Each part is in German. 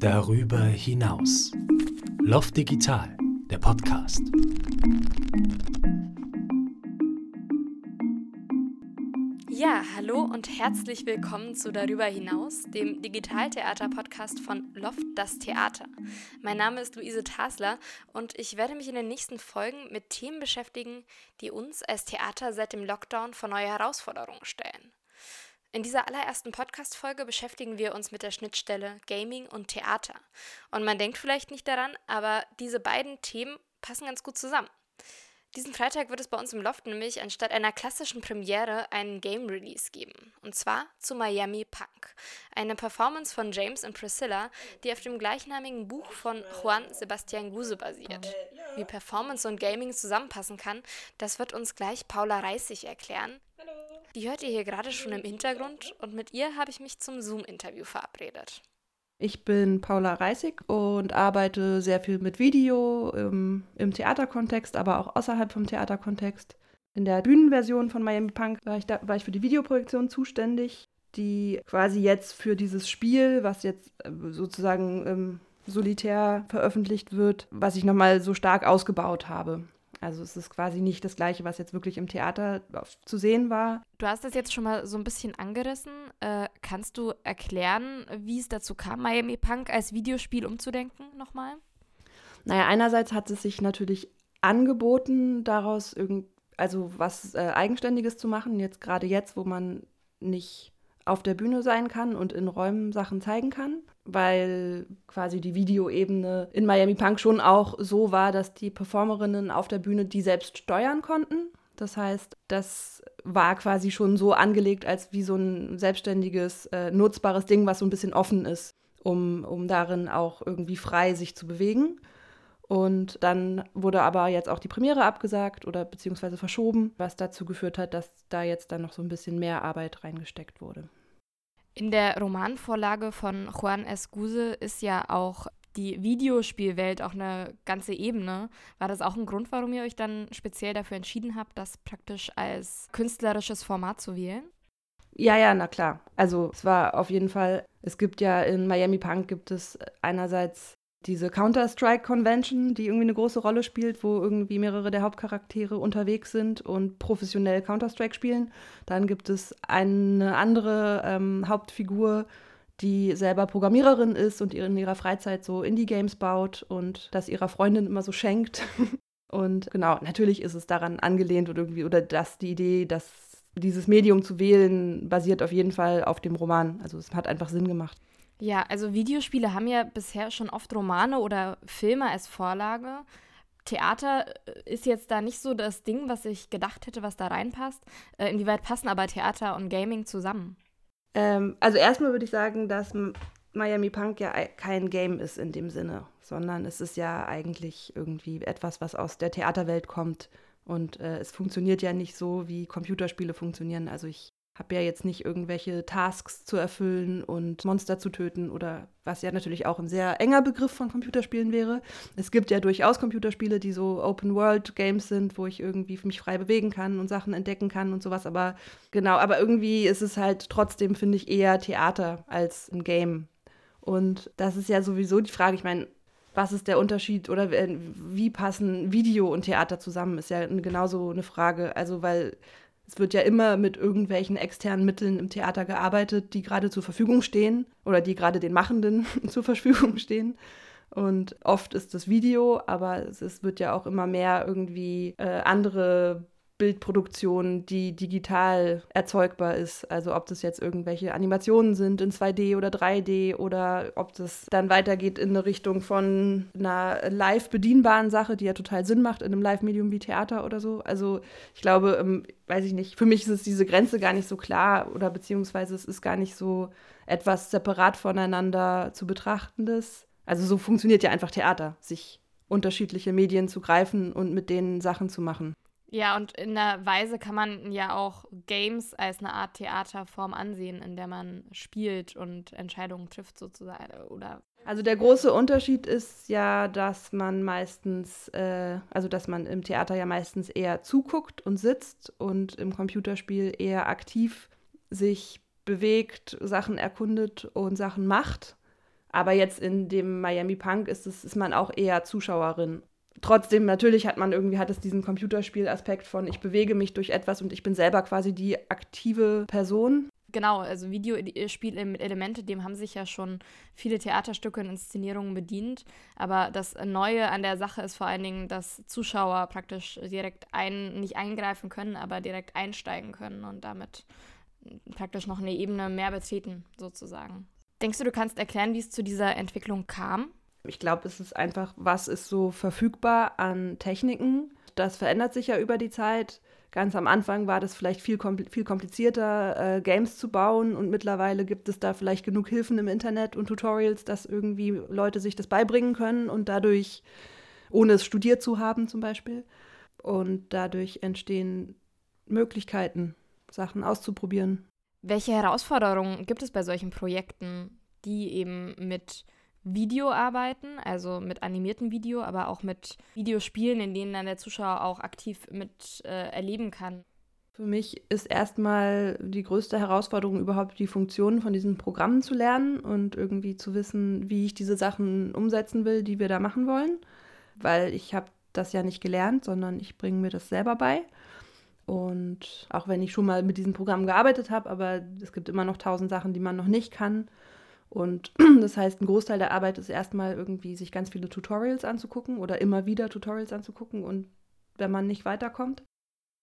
Darüber hinaus. Loft Digital, der Podcast. Ja, hallo und herzlich willkommen zu Darüber hinaus, dem Digitaltheater-Podcast von Loft das Theater. Mein Name ist Luise Tasler und ich werde mich in den nächsten Folgen mit Themen beschäftigen, die uns als Theater seit dem Lockdown vor neue Herausforderungen stellen. In dieser allerersten Podcast-Folge beschäftigen wir uns mit der Schnittstelle Gaming und Theater. Und man denkt vielleicht nicht daran, aber diese beiden Themen passen ganz gut zusammen. Diesen Freitag wird es bei uns im Loft nämlich anstatt einer klassischen Premiere einen Game Release geben. Und zwar zu Miami Punk. Eine Performance von James und Priscilla, die auf dem gleichnamigen Buch von Juan Sebastian Guse basiert. Wie Performance und Gaming zusammenpassen kann, das wird uns gleich Paula Reissig erklären. Die hört ihr hier gerade schon im Hintergrund und mit ihr habe ich mich zum Zoom-Interview verabredet. Ich bin Paula Reissig und arbeite sehr viel mit Video im, im Theaterkontext, aber auch außerhalb vom Theaterkontext. In der Bühnenversion von Miami Punk war ich, da, war ich für die Videoprojektion zuständig, die quasi jetzt für dieses Spiel, was jetzt äh, sozusagen ähm, solitär veröffentlicht wird, was ich nochmal so stark ausgebaut habe. Also es ist quasi nicht das gleiche, was jetzt wirklich im Theater zu sehen war. Du hast das jetzt schon mal so ein bisschen angerissen. Äh, kannst du erklären, wie es dazu kam, Miami Punk als Videospiel umzudenken nochmal? Naja, einerseits hat es sich natürlich angeboten, daraus irgend, also was äh, Eigenständiges zu machen, jetzt gerade jetzt, wo man nicht auf der Bühne sein kann und in Räumen Sachen zeigen kann, weil quasi die Videoebene in Miami Punk schon auch so war, dass die Performerinnen auf der Bühne die selbst steuern konnten. Das heißt, das war quasi schon so angelegt als wie so ein selbstständiges, äh, nutzbares Ding, was so ein bisschen offen ist, um, um darin auch irgendwie frei sich zu bewegen. Und dann wurde aber jetzt auch die Premiere abgesagt oder beziehungsweise verschoben, was dazu geführt hat, dass da jetzt dann noch so ein bisschen mehr Arbeit reingesteckt wurde. In der Romanvorlage von Juan Escuse ist ja auch die Videospielwelt auch eine ganze Ebene. War das auch ein Grund, warum ihr euch dann speziell dafür entschieden habt, das praktisch als künstlerisches Format zu wählen? Ja, ja, na klar. Also es war auf jeden Fall, es gibt ja in Miami Punk gibt es einerseits diese Counter-Strike-Convention, die irgendwie eine große Rolle spielt, wo irgendwie mehrere der Hauptcharaktere unterwegs sind und professionell Counter-Strike spielen. Dann gibt es eine andere ähm, Hauptfigur, die selber Programmiererin ist und in ihrer Freizeit so Indie-Games baut und das ihrer Freundin immer so schenkt. und genau, natürlich ist es daran angelehnt oder irgendwie, oder dass die Idee, dass dieses Medium zu wählen, basiert auf jeden Fall auf dem Roman. Also es hat einfach Sinn gemacht. Ja, also Videospiele haben ja bisher schon oft Romane oder Filme als Vorlage. Theater äh, ist jetzt da nicht so das Ding, was ich gedacht hätte, was da reinpasst. Äh, inwieweit passen aber Theater und Gaming zusammen? Ähm, also erstmal würde ich sagen, dass Miami Punk ja kein Game ist in dem Sinne, sondern es ist ja eigentlich irgendwie etwas, was aus der Theaterwelt kommt. Und äh, es funktioniert ja nicht so, wie Computerspiele funktionieren. Also ich habe ja jetzt nicht irgendwelche Tasks zu erfüllen und Monster zu töten oder was ja natürlich auch ein sehr enger Begriff von Computerspielen wäre. Es gibt ja durchaus Computerspiele, die so Open-World-Games sind, wo ich irgendwie mich frei bewegen kann und Sachen entdecken kann und sowas. Aber genau, aber irgendwie ist es halt trotzdem, finde ich, eher Theater als ein Game. Und das ist ja sowieso die Frage, ich meine, was ist der Unterschied oder wie passen Video und Theater zusammen, ist ja genauso eine Frage. Also, weil es wird ja immer mit irgendwelchen externen Mitteln im Theater gearbeitet, die gerade zur Verfügung stehen oder die gerade den Machenden zur Verfügung stehen. Und oft ist das Video, aber es, wird ja auch immer mehr irgendwie äh, andere Bildproduktion, die digital erzeugbar ist. Also ob das jetzt irgendwelche Animationen sind in 2D oder 3D oder ob das dann weitergeht in eine Richtung von einer live bedienbaren Sache, die ja total Sinn macht in einem Live-Medium wie Theater oder so. Also ich glaube, ähm, weiß ich nicht, für mich ist es diese Grenze gar nicht so klar oder beziehungsweise es ist gar nicht so etwas separat voneinander zu betrachtendes. Also so funktioniert ja einfach Theater, sich unterschiedliche Medien zu greifen und mit denen Sachen zu machen. Ja, und in der Weise kann man ja auch Games als eine Art Theaterform ansehen, in der man spielt und Entscheidungen trifft sozusagen, oder? Also der große Unterschied ist ja, dass man meistens, äh, also dass man im Theater ja meistens eher zuguckt und sitzt und im Computerspiel eher aktiv sich bewegt, Sachen erkundet und Sachen macht. Aber jetzt in dem Miami Punk ist, es, ist man auch eher Zuschauerin. Trotzdem, natürlich hat man irgendwie, hat es diesen Computerspielaspekt von, ich bewege mich durch etwas und ich bin selber quasi die aktive Person. Genau, also Videospielelemente, dem haben sich ja schon viele Theaterstücke und Inszenierungen bedient. Aber das Neue an der Sache ist vor allen Dingen, dass Zuschauer praktisch direkt ein, nicht eingreifen können, aber direkt einsteigen können und damit praktisch noch eine Ebene mehr betreten, sozusagen. Denkst du, du kannst erklären, wie es zu dieser Entwicklung kam? Ich glaube, es ist einfach, was ist so verfügbar an Techniken. Das verändert sich ja über die Zeit. Ganz am Anfang war das vielleicht viel, viel komplizierter, äh, Games zu bauen und mittlerweile gibt es da vielleicht genug Hilfen im Internet und Tutorials, dass irgendwie Leute sich das beibringen können und dadurch, ohne es studiert zu haben zum Beispiel. Und dadurch entstehen Möglichkeiten, Sachen auszuprobieren. Welche Herausforderungen gibt es bei solchen Projekten, die eben mit Video arbeiten, also mit animiertem Video, aber auch mit Videospielen, in denen dann der Zuschauer auch aktiv mit äh, erleben kann? Für mich ist erstmal die größte Herausforderung überhaupt die Funktionen von diesen Programmen zu lernen und irgendwie zu wissen, wie ich diese Sachen umsetzen will, die wir da machen wollen, weil ich habe das ja nicht gelernt, sondern ich bringe mir das selber bei. Und auch wenn ich schon mal mit diesem Programm gearbeitet habe, aber es gibt immer noch tausend Sachen, die man noch nicht kann. Und das heißt, ein Großteil der Arbeit ist erstmal irgendwie, sich ganz viele Tutorials anzugucken oder immer wieder Tutorials anzugucken und wenn man nicht weiterkommt.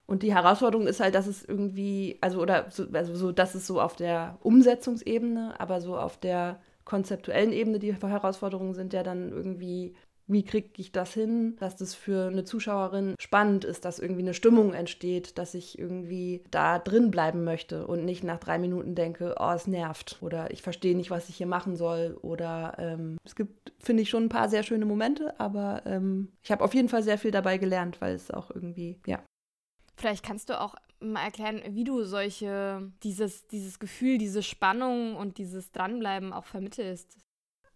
Und die Herausforderung ist halt, dass es irgendwie, also oder so, also so, dass es so auf der Umsetzungsebene, aber so auf der konzeptuellen Ebene die Herausforderungen sind ja dann irgendwie wie kriege ich das hin, dass das für eine Zuschauerin spannend ist, dass irgendwie eine Stimmung entsteht, dass ich irgendwie da drin bleiben möchte und nicht nach drei Minuten denke, oh, es nervt oder ich verstehe nicht, was ich hier machen soll oder ähm, es gibt, finde ich, schon ein paar sehr schöne Momente, aber ähm, ich habe auf jeden Fall sehr viel dabei gelernt, weil es auch irgendwie, ja. Vielleicht kannst du auch mal erklären, wie du solche, dieses, dieses Gefühl, diese Spannung und dieses Dranbleiben auch vermittelst.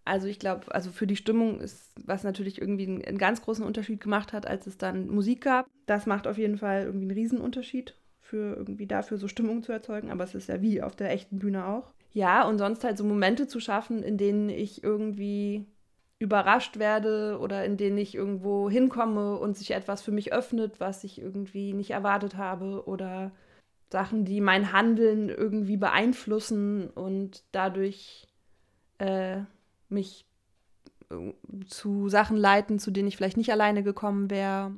Also ich glaube, also für die Stimmung ist, was natürlich irgendwie einen, einen, ganz großen Unterschied gemacht hat, als es dann Musik gab. Das macht auf jeden Fall irgendwie einen Riesenunterschied für irgendwie dafür so Stimmung zu erzeugen, aber es ist ja wie auf der echten Bühne auch. Ja, und sonst halt so Momente zu schaffen, in denen ich irgendwie überrascht werde oder in denen ich irgendwo hinkomme und sich etwas für mich öffnet, was ich irgendwie nicht erwartet habe oder Sachen, die mein Handeln irgendwie beeinflussen und dadurch äh, mich äh, zu Sachen leiten, zu denen ich vielleicht nicht alleine gekommen wäre.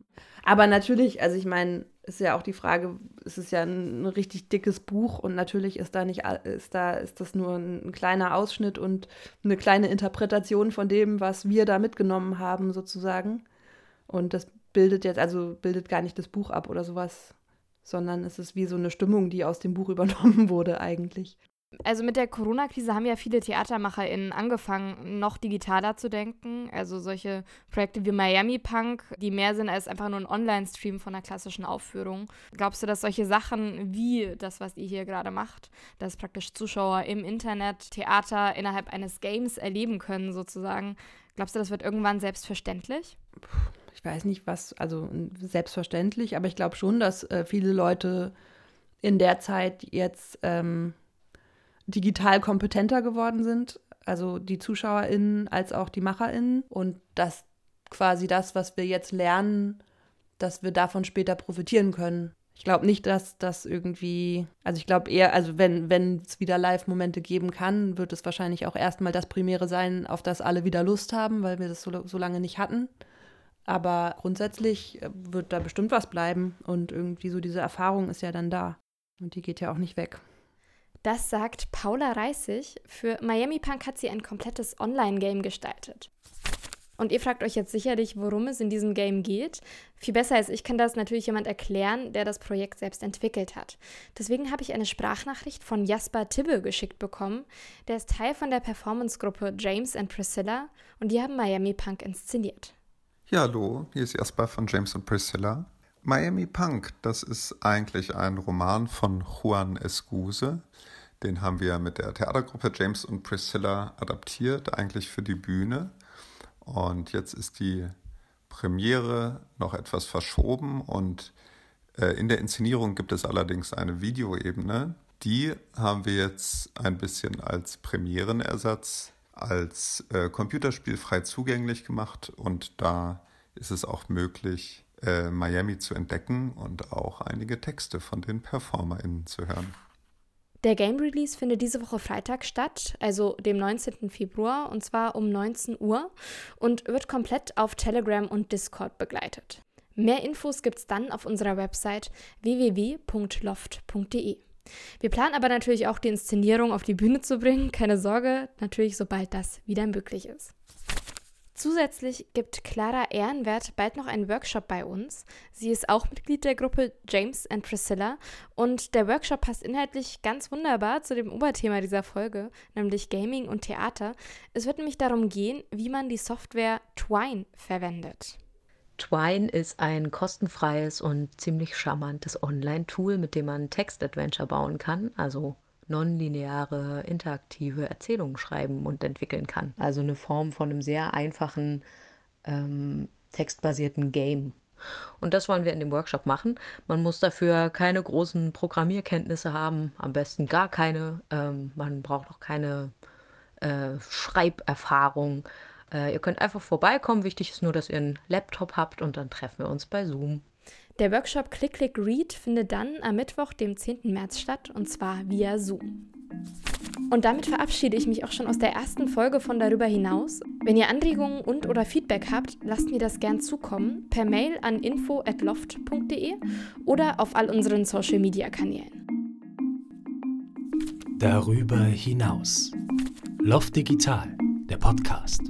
Aber natürlich, also ich meine, ist ja auch die Frage, es ist ja ein, ein, richtig dickes Buch und natürlich ist da nicht ist da ist das nur ein, ein, kleiner Ausschnitt und eine kleine Interpretation von dem, was wir da mitgenommen haben sozusagen. Und das bildet jetzt also bildet gar nicht das Buch ab oder sowas, sondern es ist wie so eine Stimmung, die aus dem Buch übernommen wurde eigentlich. Also mit der Corona-Krise haben ja viele TheatermacherInnen angefangen, noch digitaler zu denken. Also solche Projekte wie Miami Punk, die mehr sind als einfach nur ein Online-Stream von einer klassischen Aufführung. Glaubst du, dass solche Sachen wie das, was ihr hier gerade macht, dass praktisch Zuschauer im Internet Theater innerhalb eines Games erleben können, sozusagen, glaubst du, das wird irgendwann selbstverständlich? Ich weiß nicht, was, also selbstverständlich, aber ich glaube schon, dass äh, viele Leute in der Zeit jetzt ähm, digital kompetenter geworden sind, also die ZuschauerInnen als auch die MacherInnen und dass quasi das, was wir jetzt lernen, dass wir davon später profitieren können. Ich glaube nicht, dass das irgendwie, also ich glaube eher, also wenn wenn es wieder Live-Momente geben kann, wird es wahrscheinlich auch erstmal das Primäre sein, auf das alle wieder Lust haben, weil wir das so, so lange nicht hatten. Aber grundsätzlich äh, wird da bestimmt was bleiben und irgendwie so diese Erfahrung ist ja dann da und die geht ja auch nicht weg. Das sagt Paula Reissig. Für Miami Punk hat sie ein komplettes Online-Game gestaltet. Und ihr fragt euch jetzt sicherlich, worum es in diesem Game geht. Viel besser als ich kann das natürlich jemand erklären, der das Projekt selbst entwickelt hat. Deswegen habe ich eine Sprachnachricht von Jasper Tibbe geschickt bekommen. Der ist Teil von der Performance-Gruppe James and Priscilla und die haben Miami Punk inszeniert. Ja, hallo, hier ist Jasper von James und Priscilla. Miami Punk, das ist eigentlich ein Roman von Juan Escuse. Den haben wir mit der Theatergruppe James und Priscilla adaptiert, eigentlich für die Bühne. Und jetzt ist die Premiere noch etwas verschoben und äh, in der Inszenierung gibt es allerdings eine Videoebene. Die haben wir jetzt ein bisschen als Premierenersatz als äh, Computerspiel frei zugänglich gemacht und da ist es auch möglich, äh, Miami zu entdecken und auch einige Texte von den PerformerInnen zu hören. Der Game Release findet diese Woche Freitag statt, also dem 19. Februar, und zwar um 19 Uhr und wird komplett auf Telegram und Discord begleitet. Mehr Infos gibt's dann auf unserer Website www.loft.de. Wir planen aber natürlich auch die Inszenierung auf die Bühne zu bringen, keine Sorge, natürlich sobald das wieder möglich ist. Zusätzlich gibt Clara Ehrenwert bald noch einen Workshop bei uns. Sie ist auch Mitglied der Gruppe James and Priscilla und der Workshop passt inhaltlich ganz wunderbar zu dem Oberthema dieser Folge, nämlich Gaming und Theater. Es wird nämlich darum gehen, wie man die Software Twine verwendet. Twine ist ein kostenfreies und ziemlich charmantes Online-Tool, mit dem man Text-Adventure bauen kann, also nonlineare, interaktive Erzählungen schreiben und entwickeln kann. Also eine Form von einem sehr einfachen, ähm, textbasierten Game. Und das wollen wir in dem Workshop machen. Man muss dafür keine großen Programmierkenntnisse haben, am besten gar keine. Ähm, man braucht auch keine äh, Schreiberfahrung. Äh, ihr könnt einfach vorbeikommen. Wichtig ist nur, dass ihr einen Laptop habt und dann treffen wir uns bei Zoom. Der Workshop Click Click Read findet dann am Mittwoch, dem 10. März statt und zwar via Zoom. Und damit verabschiede ich mich auch schon aus der ersten Folge von darüber hinaus. Wenn ihr Anregungen und oder Feedback habt, lasst mir das gern zukommen per Mail an info@loft.de oder auf all unseren Social Media Kanälen. Darüber hinaus. Loft Digital, der Podcast.